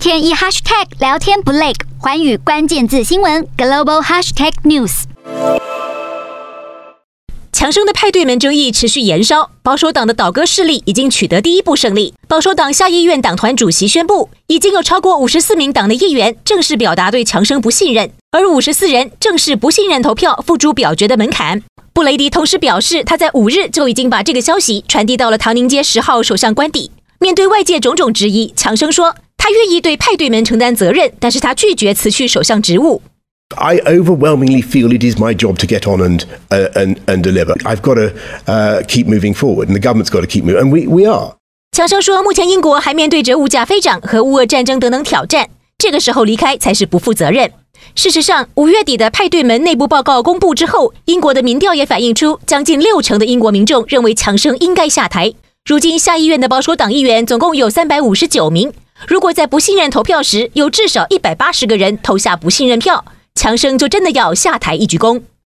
天一 hashtag 聊天不累，寰宇关键字新闻 global hashtag news。强生的派对门争议持续延烧，保守党的倒戈势力已经取得第一步胜利。保守党下议院党团主席宣布，已经有超过五十四名党的议员正式表达对强生不信任，而五十四人正式不信任投票付诸表决的门槛。布雷迪同时表示，他在五日就已经把这个消息传递到了唐宁街十号首相官邸。面对外界种种质疑，强生说他愿意对派对门承担责任，但是他拒绝辞去首相职务。I overwhelmingly feel it is my job to get on and uh, and and deliver. I've got to uh, keep moving forward, and the government's got to keep moving, and we we are. 强生说，目前英国还面对着物价飞涨和乌俄战争等等挑战，这个时候离开才是不负责任。事实上，五月底的派对门内部报告公布之后，英国的民调也反映出，将近六成的英国民众认为强生应该下台。如今下议院的保守党议员总共有三百五十九名，如果在不信任投票时有至少一百八十个人投下不信任票。强生就真的要下台一鞠躬。